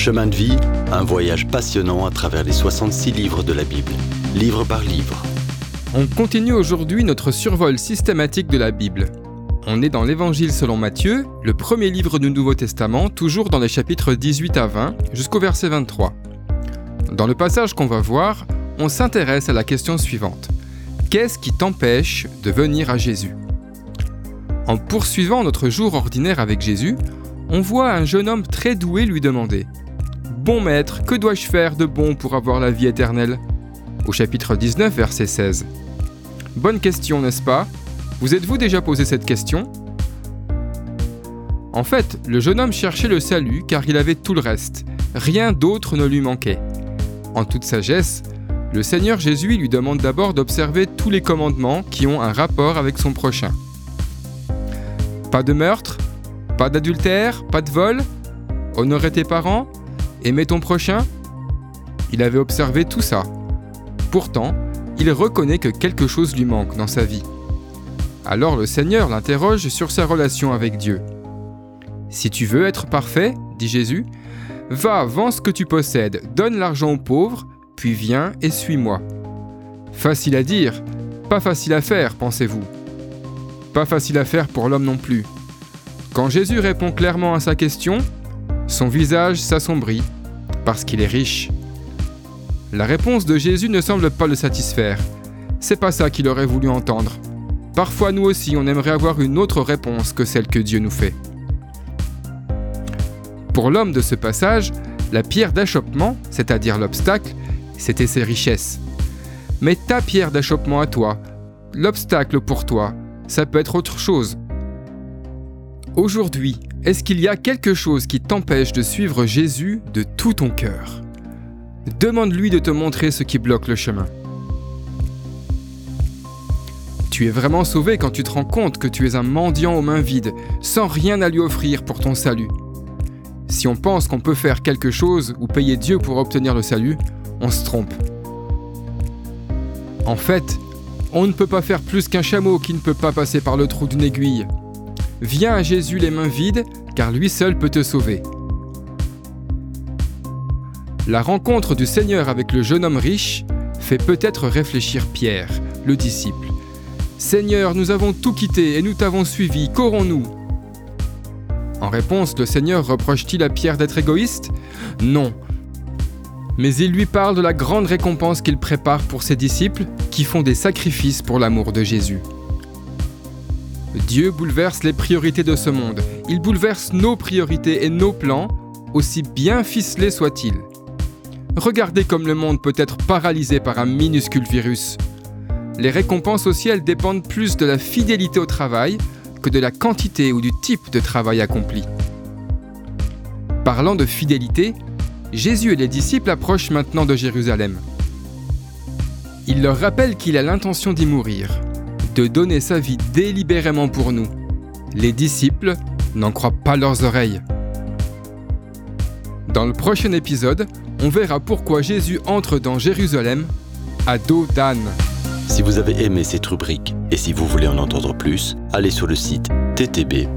Chemin de vie, un voyage passionnant à travers les 66 livres de la Bible, livre par livre. On continue aujourd'hui notre survol systématique de la Bible. On est dans l'Évangile selon Matthieu, le premier livre du Nouveau Testament, toujours dans les chapitres 18 à 20, jusqu'au verset 23. Dans le passage qu'on va voir, on s'intéresse à la question suivante. Qu'est-ce qui t'empêche de venir à Jésus? En poursuivant notre jour ordinaire avec Jésus, on voit un jeune homme très doué lui demander Bon maître, que dois-je faire de bon pour avoir la vie éternelle? Au chapitre 19, verset 16. Bonne question, n'est-ce pas? Vous êtes-vous déjà posé cette question? En fait, le jeune homme cherchait le salut car il avait tout le reste. Rien d'autre ne lui manquait. En toute sagesse, le Seigneur Jésus lui demande d'abord d'observer tous les commandements qui ont un rapport avec son prochain. Pas de meurtre, pas d'adultère, pas de vol, honorer tes parents, aimer ton prochain? Il avait observé tout ça. Pourtant, il reconnaît que quelque chose lui manque dans sa vie. Alors le Seigneur l'interroge sur sa relation avec Dieu. Si tu veux être parfait, dit Jésus, va, vends ce que tu possèdes, donne l'argent aux pauvres, puis viens et suis-moi. Facile à dire, pas facile à faire, pensez-vous. Pas facile à faire pour l'homme non plus. Quand Jésus répond clairement à sa question, son visage s'assombrit parce qu'il est riche. La réponse de Jésus ne semble pas le satisfaire. C'est pas ça qu'il aurait voulu entendre. Parfois nous aussi on aimerait avoir une autre réponse que celle que Dieu nous fait. Pour l'homme de ce passage, la pierre d'achoppement, c'est-à-dire l'obstacle, c'était ses richesses. Mais ta pierre d'achoppement à toi, l'obstacle pour toi, ça peut être autre chose. Aujourd'hui, est-ce qu'il y a quelque chose qui t'empêche de suivre Jésus de tout ton cœur? Demande-lui de te montrer ce qui bloque le chemin. Tu es vraiment sauvé quand tu te rends compte que tu es un mendiant aux mains vides, sans rien à lui offrir pour ton salut. Si on pense qu'on peut faire quelque chose ou payer Dieu pour obtenir le salut, on se trompe. En fait, on ne peut pas faire plus qu'un chameau qui ne peut pas passer par le trou d'une aiguille. Viens à Jésus les mains vides, car lui seul peut te sauver. La rencontre du Seigneur avec le jeune homme riche fait peut-être réfléchir Pierre, le disciple. Seigneur, nous avons tout quitté et nous t'avons suivi, qu'aurons-nous? En réponse, le Seigneur reproche-t-il à Pierre d'être égoïste? Non, mais il lui parle de la grande récompense qu'il prépare pour ses disciples qui font des sacrifices pour l'amour de Jésus. Dieu bouleverse les priorités de ce monde. Il bouleverse nos priorités et nos plans, aussi bien ficelés soient-ils. Regardez comme le monde peut être paralysé par un minuscule virus. Les récompenses au ciel dépendent plus de la fidélité au travail que de la quantité ou du type de travail accompli. Parlant de fidélité, Jésus et les disciples approchent maintenant de Jérusalem. Il leur rappelle qu'il a l'intention d'y mourir, de donner sa vie délibérément pour nous. Les disciples n'en croient pas leurs oreilles. Dans le prochain épisode, on verra pourquoi Jésus entre dans Jérusalem à dos d'âne. Si vous avez aimé cette rubrique et si vous voulez en entendre plus, allez sur le site ttb.twr.org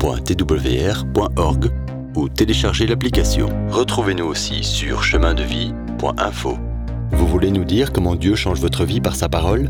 ou téléchargez l'application. Retrouvez-nous aussi sur chemindevie.info. Vous voulez nous dire comment Dieu change votre vie par sa parole?